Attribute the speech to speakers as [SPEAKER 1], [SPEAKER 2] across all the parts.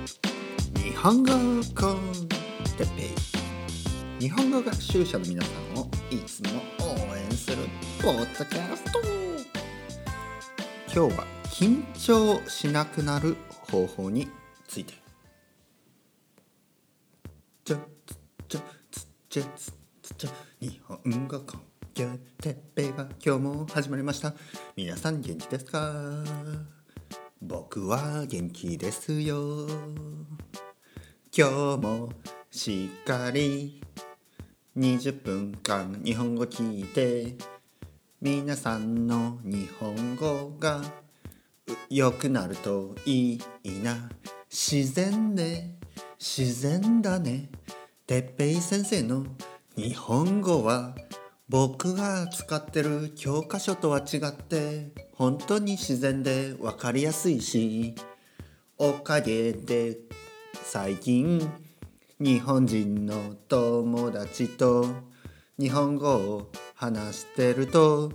[SPEAKER 1] 日本語コンテッペイ。日本語学習者の皆さんをいつも応援するポッドキャスト。今日は緊張しなくなる方法について。ちょちょつちょつつちょ日本語コンテッペイが今日も始まりました。皆さん元気ですか？僕は元気ですよ。今日もしっかり20分間日本語聞いて皆さんの日本語が良くなるといいな。自然で自然だね。てっぺい先生の日本語は僕が使ってる教科書とは違って本当に自然で分かりやすいしおかげで最近日本人の友達と日本語を話してると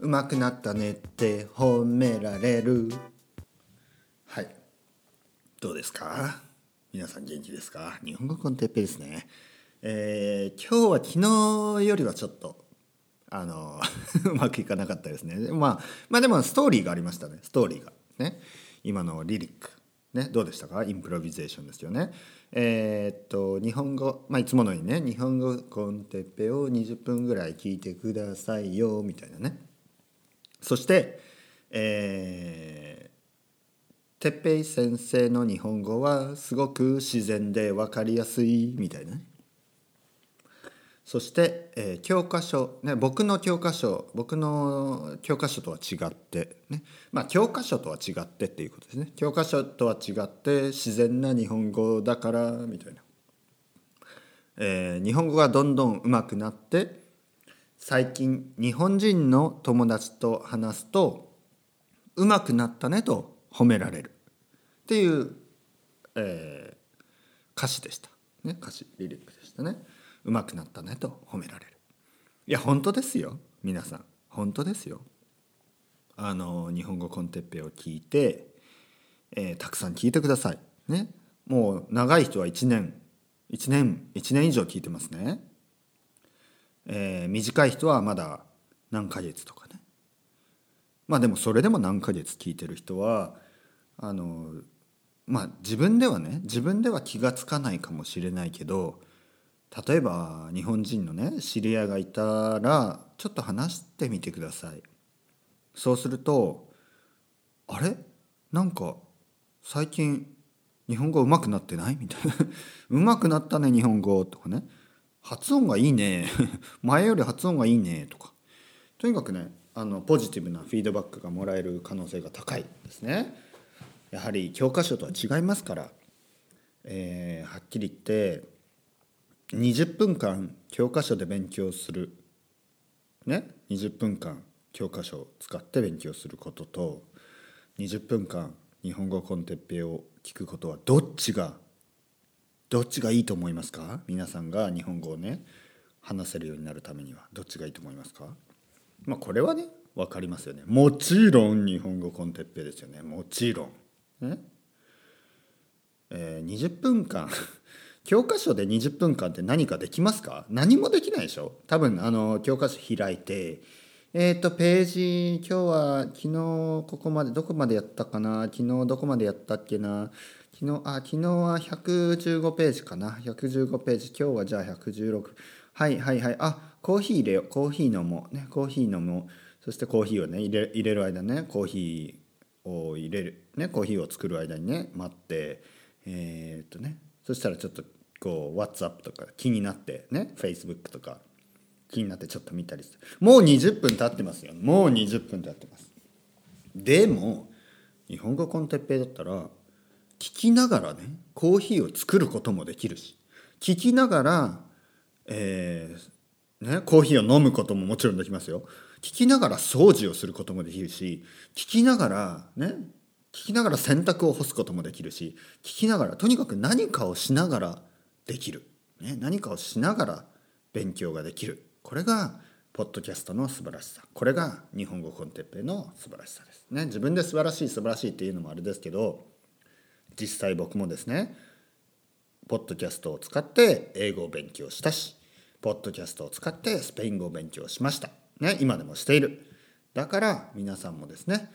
[SPEAKER 1] 上手くなったねって褒められる。はい。どうですか？皆さん元気ですか？日本語コンテッペですね。えー、今日は昨日よりはちょっとあの うまくいかなかったですね、まあ、まあでもストーリーがありましたね。ストーリーが。ね。今のリリック。ね。どうでしたか？インプロビゼーションですよね。えー、っと日本語。まあいつものようにね。日本語コンテッペを20分ぐらい聞いてくださいよ。みたいなね。そしてえー、てっぺい先生の日本語はすごく自然で分かりやすい。みたいなね。そして、えー、教科書、ね、僕の教科書僕の教科書とは違って、ね。まあ、教科書とは違ってっていうことですね。教科書とは違って自然な日本語だからみたいな、えー、日本語がどんどん上手くなって最近日本人の友達と話すと上手くなったねと褒められる。っていう、えー、歌詞でした、ね、歌詞リリックでしたね。上手くなったねと褒められる。いや本当ですよ。皆さん。本当ですよ。あの日本語コンテッペを聞いて、えー、たくさん聞いてください。ね。もう長い人は1年1年1年以上聞いてますね、えー、短い人はまだ何ヶ月とかね。まあでもそれでも何ヶ月聞いてる人はあのまあ自分ではね自分では気が付かないかもしれないけど例えば日本人のね知り合いがいたらちょっと話してみてください。そうするとあれ？なんか最近日本語上手くなってない？みたいな。上手くなったね日本語とかね。発音がいいね。前より発音がいいね。とか。とにかくねあのポジティブなフィードバックがもらえる可能性が高いですね。やはり教科書とは違いますから、えー、はっきり言って20分間教科書で勉強する。ね？20分間教科書を使って勉強することと20分間日本語コンテッペを聞くことはどっちがどっちがいいと思いますか？皆さんが日本語をね話せるようになるためには。どっちがいいと思いますか？まあこれはね分かりますよね。もちろん日本語コンテッペですよね。もちろん。ね？えー、20分間教科書で20分間って何かできますか？何もできないでしょ？多分あの教科書開いてえっ、ー、とページ今日は昨日ここまでどこまでやったかな？昨日どこまでやったっけな？昨日あ昨日は115ページかな？115ページ。今日はじゃあ116はいはいはい。あコーヒー入れよコーヒー飲もう。ねコーヒー飲もう。そしてコーヒーをね入れ入れる間ねコーヒーを入れる。ねコーヒーを作る間にね待ってえー、っとね。そしたらちょっとこう WhatsApp とか気になってね Facebook とか気になってちょっと見たりする。もう20分経ってますよ。もう20分経ってます。でも日本語コンテッペイだったら聞きながらねコーヒーを作ることもできるし聞きながら、えーね、コーヒーを飲むことももちろんできますよ。聞きながら掃除をすることもできるし聞きながらね聞きながら洗濯を干すこともできるし聞きながらとにかく何かをしながらできる、ね、何かをしながら勉強ができる。これがポッドキャストの素晴らしさ。これが日本語コンテッペの素晴らしさです。ね自分で素晴らしい素晴らしいっていうのもあれですけど実際僕もですねポッドキャストを使って英語を勉強したしポッドキャストを使ってスペイン語を勉強しました、ね、今でもしている。だから皆さんもですね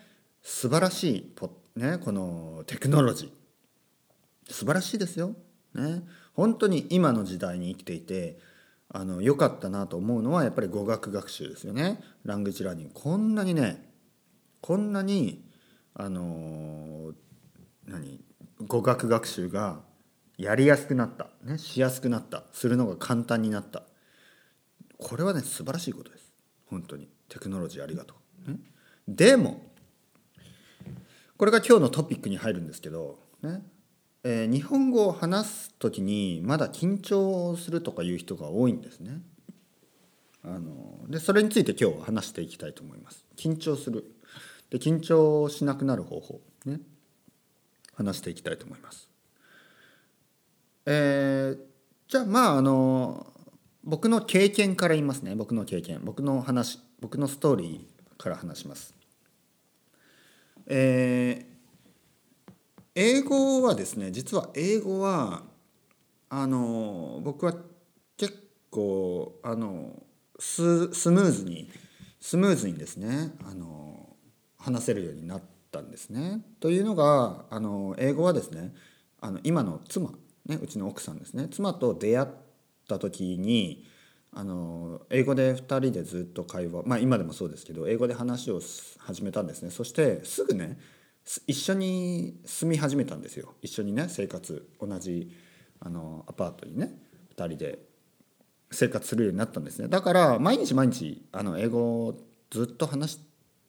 [SPEAKER 1] 素晴らしいポ、ね、このテクノロジー。素晴らしいですよ、ね、本当に今の時代に生きていてあの良かったなと思うのはやっぱり語学学習ですよね。ラングジラーニング。こんなにねこんなにあの何語学学習がやりやすくなった、ね、しやすくなった。するのが簡単になった。これはね素晴らしいことです。本当に。テクノロジーありがとう、ね、でもこれが今日のトピックに入るんですけど、ね。えー、日本語を話す時にまだ緊張するとかいう人が多いんですね。あのでそれについて今日は話していきたいと思います。緊張する。で緊張しなくなる方法。ね。話していきたいと思います。えー、じゃあまああの僕の経験から言いますね。僕の経験。僕の話僕のストーリーから話します。えー、英語はですね実は英語はあの僕は結構あのススムーズにスムーズにですねあの話せるようになったんですね。というのがあの英語はですねあの今の妻、ね、うちの奥さんですね妻と出会った時にあの英語で2人でずっと会話まあ今でもそうですけど英語で話を始めたんですね。そしてすぐね一緒に住み始めたんですよ。一緒にね生活同じあのアパートにね2人で生活するようになったんですね。だから毎日毎日あの英語をずっと話し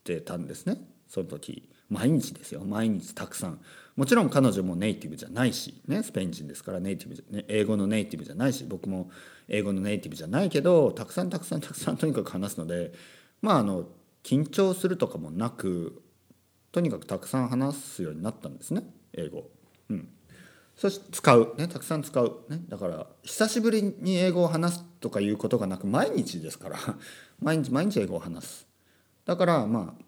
[SPEAKER 1] てたんですね。その時。毎日ですよ。毎日たくさん。もちろん彼女もネイティブじゃないし、ね、スペイン人ですからネイティブ、ね、英語のネイティブじゃないし僕も英語のネイティブじゃないけどたくさんたくさんたくさんとにかく話すのでまああの緊張するとかもなくとにかくたくさん話すようになったんですね英語。うん、そして使う、ね、たくさん使う、ね、だから久しぶりに英語を話すとかいうことがなく毎日ですから。毎日毎日英語を話す。だからまあ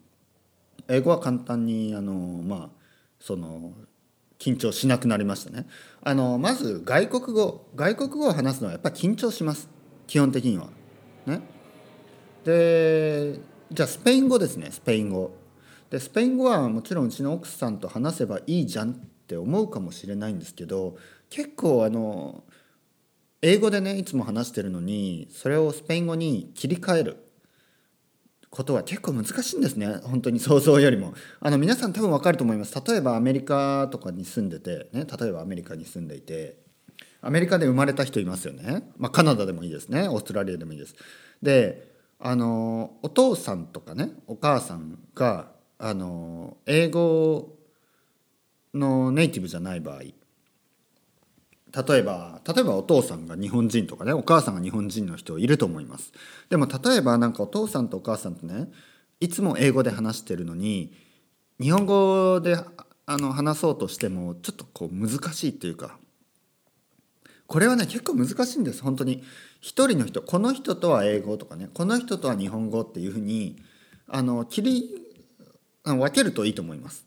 [SPEAKER 1] 英語は簡単にあのまあその緊張しなくなりましたね。あのまず外国語外国語を話すのはやっぱり緊張します。基本的には。ね。でじゃあスペイン語ですねスペイン語。でスペイン語はもちろんうちの奥さんと話せばいいじゃんって思うかもしれないんですけど結構あの英語でねいつも話してるのにそれをスペイン語に切り替える。ことは結構難しいんですね。本当に想像よりも。あの皆さん多分分かると思います。例えばアメリカとかに住んでてね例えばアメリカに住んでいてアメリカで生まれた人いますよね、まあ、カナダでもいいですね。オーストラリアでもいいです。であのお父さんとかねお母さんがあの英語のネイティブじゃない場合例えば例えばお父さんが日本人とかねお母さんが日本人の人いると思います。でも例えばなんかお父さんとお母さんとねいつも英語で話してるのに日本語であの話そうとしてもちょっとこう難しいっていうかこれはね結構難しいんです。本当に一人の人この人とは英語とかねこの人とは日本語っていうふうにあの切り分けるといいと思います、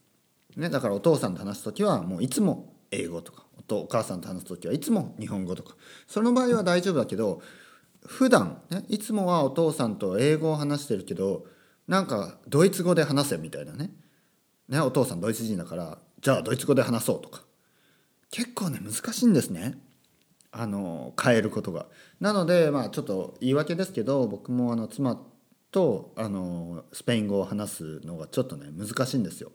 [SPEAKER 1] ね、だからお父さんと話す時はもういつも英語とか。とお母さんと話す時はいつも日本語とかその場合は大丈夫だけど普段ねいつもはお父さんと英語を話してるけどなんかドイツ語で話せみたいなねねお父さんドイツ人だからじゃあドイツ語で話そうとか結構ね難しいんですねあの変えることが。なのでまあちょっと言い訳ですけど僕もあの妻とあのスペイン語を話すのがちょっとね難しいんですよ。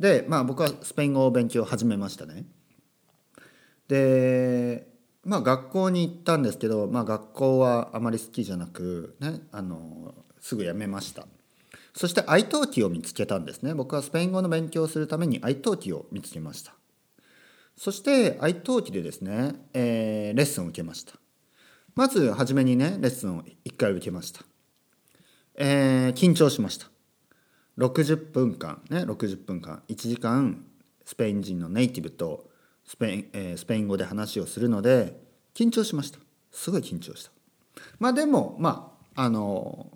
[SPEAKER 1] でまあ僕はスペイン語を勉強始めましたね。でまあ学校に行ったんですけど、まあ、学校はあまり好きじゃなく、ね、あのすぐ辞めました。そして愛登記を見つけたんですね。僕はスペイン語の勉強をするために愛登記を見つけました。そして愛登記でですね、えー、レッスンを受けました。まず初めにねレッスンを1回受けました、えー、緊張しました。60分間ね60分間1時間スペイン人のネイティブとスペイン,、えー、スペイン語で話をするので緊張しました。すごい緊張した。まあでもまああの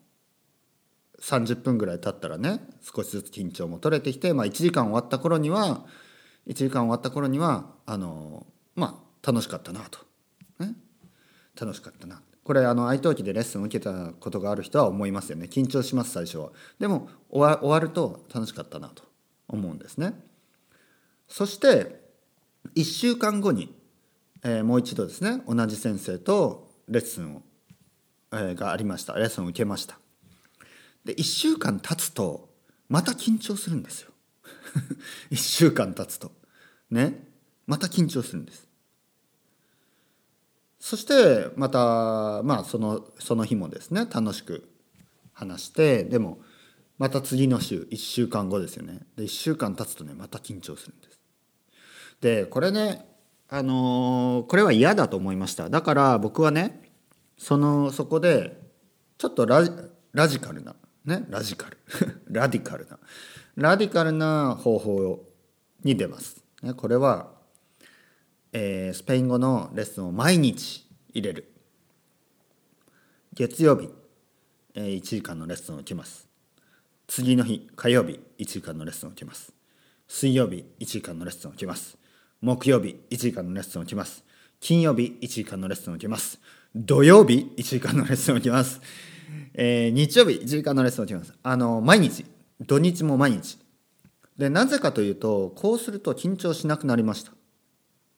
[SPEAKER 1] 30分ぐらい経ったらね少しずつ緊張も取れてきて、まあ、1時間終わった頃には1時間終わった頃にはあのまあ楽しかったなと、ね、楽しかったな。これあの愛登記でレッスンを受けたことがある人は思いますよね。緊張します最初は。でも終わ終わると楽しかったなと思うんですね。そして1週間後に、えー、もう一度ですね同じ先生とレッスンを、えー、がありました。レッスンを受けました。で1週間経つとまた緊張するんですよ。1週間経つと。ね。また緊張するんです。そしてまたまあそのその日もですね楽しく話してでもまた次の週1週間後ですよね。で1週間経つとねまた緊張するんです。でこれねあのー、これは嫌だと思いました。だから僕はねそのそこでちょっとラジカルなねラジカル ラディカルなラディカルな方法に出ます、ね、これはえー、スペイン語のレッスンを毎日入れる。月曜日、えー、1時間のレッスンを受けます。次の日火曜日1時間のレッスンを受けます。水曜日1時間のレッスンを受けます。木曜日1時間のレッスンを受けます。金曜日1時間のレッスンを受けます。土曜日1時間のレッスンを受けます、えー、日曜日1時間のレッスンを受けます。あの毎日。土日も毎日。でなぜかというとこうすると緊張しなくなりました。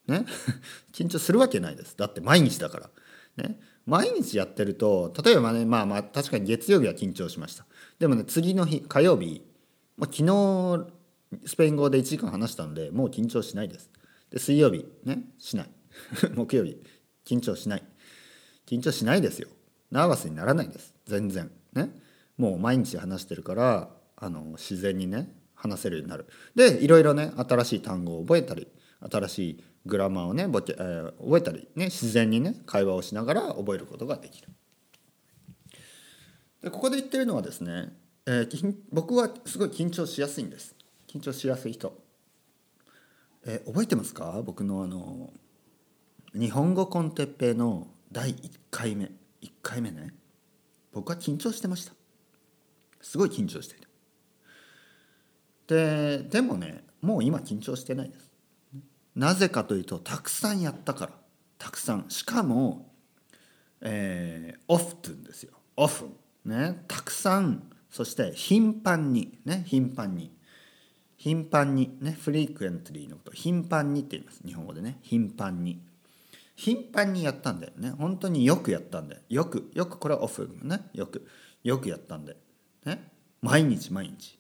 [SPEAKER 1] ね？緊張するわけないです。だって毎日だから、ね、毎日やってると例えばねまあまあ確かに月曜日は緊張しました。でもね次の日火曜日、まあ、昨日スペイン語で1時間話したのでもう緊張しないです。で水曜日ねしない。木曜日緊張しない。緊張しないですよ。ナーバスにならないです。全然。ね。もう毎日話してるからあの自然にね話せるようになる。でいろいろね新しい単語を覚えたり新しいグラマーをねボケ、えー、覚えたり、ね、自然にね会話をしながら覚えることができる。でここで言ってるのはですね、えー、僕はすごい緊張しやすいんです。緊張しやすい人、え、覚えてますか？僕のあの日本語コンテッペイの第1回目1回目ね。僕は緊張してました。すごい緊張している。ででもねもう今緊張してないです。なぜかというとたくさんやったから。たくさん。しかも、えー、オフトゥンですよ。オフ。ね。たくさん。そして頻繁に。ね。頻繁に。頻繁にねフリークエントリーのこと頻繁にって言います。日本語でね。頻繁に。頻繁にやったんだよね。本当によくやったんでよ。くよくこれはオフね。よくよくやったんでね。毎日毎日。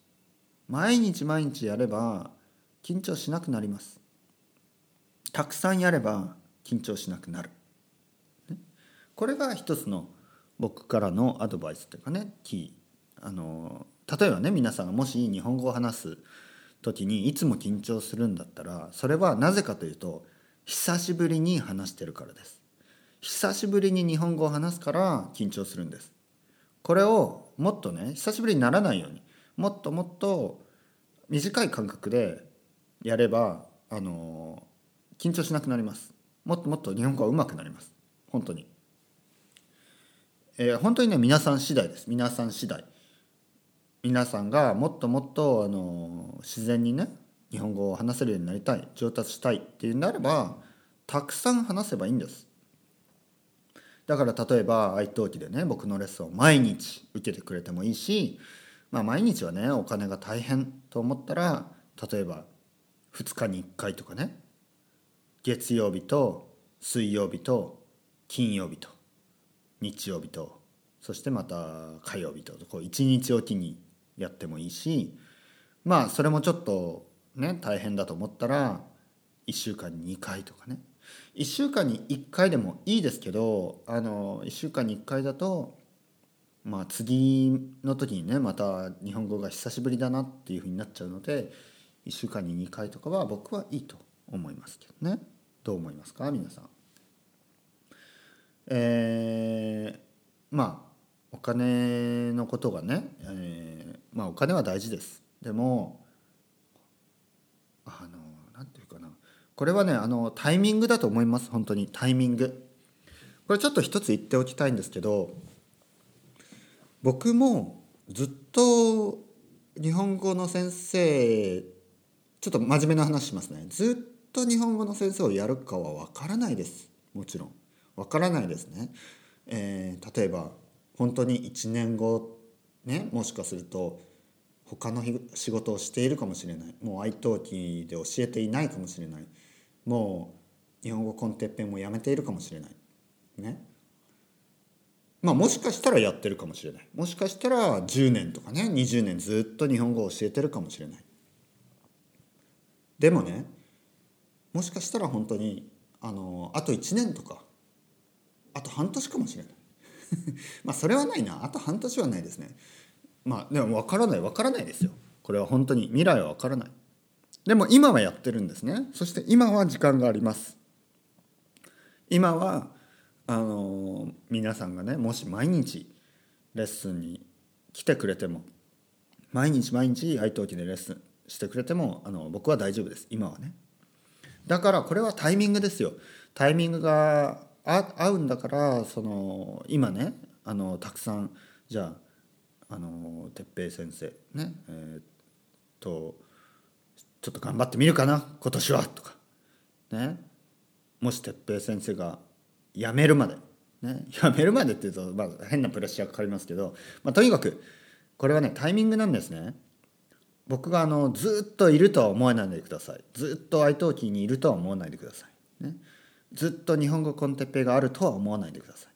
[SPEAKER 1] 毎日毎日やれば緊張しなくなります。たくさんやれば緊張しなくなる、ね、これが一つの僕からのアドバイスというかねキー。あの例えばね皆さんがもし日本語を話す時にいつも緊張するんだったらそれはなぜかというと久しぶりに話してるからです。久しぶりに日本語を話すから緊張するんです。これをもっとね久しぶりにならないようにもっともっと短い間隔でやればあの緊張しなくなります。もっともっと日本語は上手くなります。本当に、えー、本当にね皆さん次第です。皆さん次第。皆さんがもっともっとあの自然にね日本語を話せるようになりたい上達したいっていうんであればたくさん話せばいいんです。だから例えば愛登記でね僕のレッスンを毎日受けてくれてもいいしまあ毎日はねお金が大変と思ったら例えば2日に1回とかね月曜日と水曜日と金曜日と日曜日とそしてまた火曜日とこう1日おきにやってもいいしまあそれもちょっとね大変だと思ったら1週間に2回とかね1週間に1回でもいいですけどあの1週間に1回だとまあ次の時にねまた日本語が久しぶりだなっていうふうになっちゃうので1週間に2回とかは僕はいいと思いますけどね。どう思いますか？皆さん。えー、まあお金のことがね、えー、まあお金は大事です。でもあのなんていうかな。これはねあのタイミングだと思います。本当に。タイミング。これちょっと一つ言っておきたいんですけど僕もずっと日本語の先生ちょっと真面目な話しますね。ずっと日本語の先生をやるかは分からないです。もちろん。分からないですね、えー、例えば本当に1年後ねもしかすると他の仕事をしているかもしれない。もう愛登記で教えていないかもしれない。もう日本語コンテッペンもやめているかもしれない。ね。まあもしかしたらやってるかもしれない。もしかしたら10年とかね20年ずっと日本語を教えてるかもしれない。でもねもしかしたら本当にあのあと1年とかあと半年かもしれない。まあそれはないな。あと半年はないですね。まあでも分からない分からないですよ。これは本当に。未来は分からない。でも今はやってるんですね。そして今は時間があります。今はあの皆さんがねもし毎日レッスンに来てくれても毎日毎日愛登記でレッスンしてくれてもあの僕は大丈夫です。今はね。だからこれはタイミングですよ。タイミングが合うんだからその今ねあのたくさんじゃああの哲平先生ねえー、っとちょっと頑張ってみるかな今年はとかねもし哲平先生が辞めるまでね辞めるまでっていうと、まあ、変なプレッシャーかかりますけど、まあ、とにかくこれはねタイミングなんですね。僕があのずっといるとは思わないでください。ずっと愛登記にいるとは思わないでください、ね、ずっと日本語コンテッペがあるとは思わないでください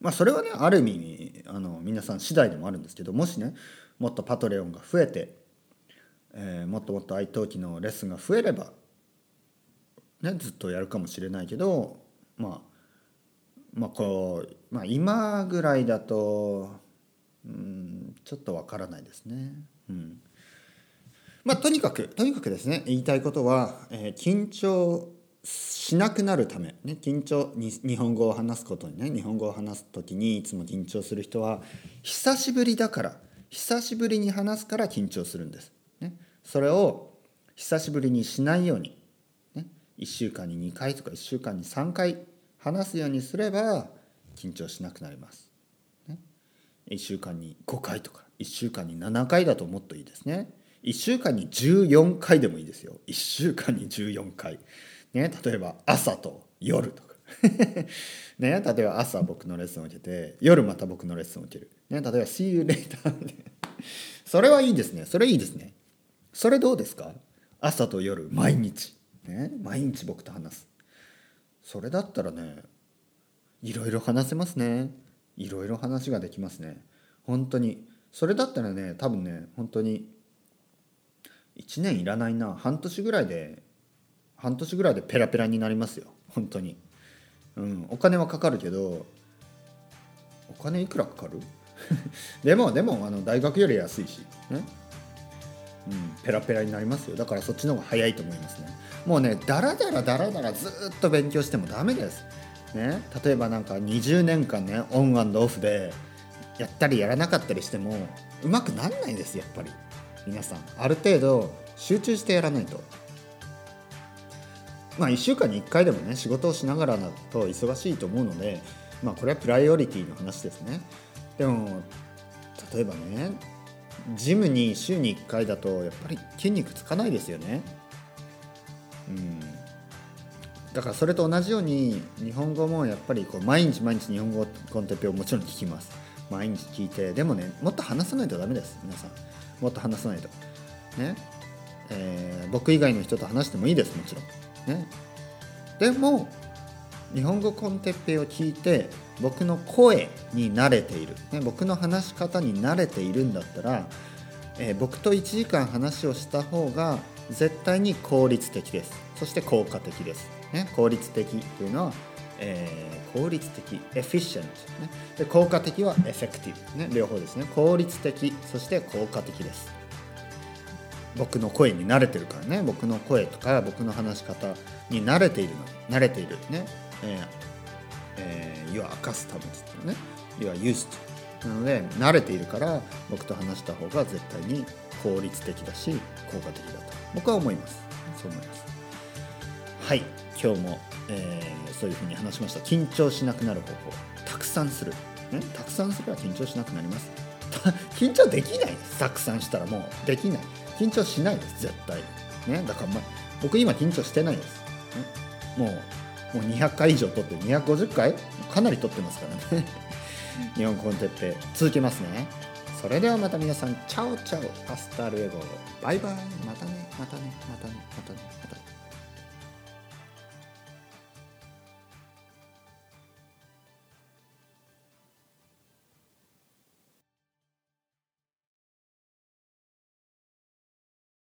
[SPEAKER 1] まあそれはねある意味あの皆さん次第でもあるんですけどもしねもっとパトレオンが増えて、えー、もっともっと愛登記のレッスンが増えれば、ね、ずっとやるかもしれないけどまあまあこう、まあ、今ぐらいだとうんちょっとわからないですね。うんまあ、とにかくとにかくですね言いたいことは、えー、緊張しなくなるため、ね、緊張に日本語を話すことにね日本語を話す時にいつも緊張する人は久しぶりだから久しぶりに話すから緊張するんです。ね、それを久しぶりにしないように、ね、1週間に2回とか1週間に3回話すようにすれば緊張しなくなります。ね、1週間に5回とか1週間に7回だともっといいですね。1週間に14回でもいいですよ1週間に14回ね例えば朝と夜とか。ね例えば朝僕のレッスンを受けて夜また僕のレッスンを受ける。ね例えば「See you later」それはいいですね。それいいですね。それどうですか？朝と夜毎日。ね毎日僕と話す。それだったらねいろいろ話せますね。いろいろ話ができますね。本当に。それだったらね多分ね本当に1年いらないな。半年ぐらいで半年ぐらいでペラペラになりますよ。本当に。うん。お金はかかるけどお金いくらかかる？でもでもあの大学より安いし。ね。うん、ペラペラになりますよ。だからそっちの方が早いと思いますね。もうねダラダラダラダラずっと勉強してもダメです。ね。例えばなんか20年間ねオンオフでやったりやらなかったりしてもうまくなんないですやっぱり。皆さん。ある程度集中してやらないと。まあ1週間に1回でもね仕事をしながらだと忙しいと思うのでまあこれはプライオリティの話ですね。でも例えばねジムに週に1回だとやっぱり筋肉つかないですよね。うん。だからそれと同じように日本語もやっぱりこう毎日毎日日本語コンテッペをもちろん聞きます。毎日聞いてでもねもっと話さないとダメです皆さん。もっと話さないと。ね。えー、僕以外の人と話してもいいですもちろん。ね。でも日本語コンテッペを聞いて僕の声に慣れている、ね、僕の話し方に慣れているんだったら、えー、僕と1時間話をした方が絶対に効率的です。そして効果的です、ね、効率的というのは、えー、効率的エフィシェント、ね、で効果的はエフェクティブ、ね、両方ですね。効率的そして効果的です。僕の声に慣れてるからね。僕の声とか僕の話し方に慣れているの。慣れているね。えーえー、You are accustomed ってね。You are used なので慣れているから僕と話した方が絶対に効率的だし効果的だと。僕は思います。そう思います。はい。今日も、えー、そういうふうに話しました。緊張しなくなる方法。たくさんする、ね、たくさんすれば緊張しなくなります。緊張できない。たくさんしたらもうできない。緊張しないです絶対。ね、だから、ま、僕今緊張してないです、ね、もうもう200回以上撮って250回かなり撮ってますからね。日本コンテッペ続けますね。それではまた皆さん ciao ciao hasta luego。バイバイ。またねまたねまたね。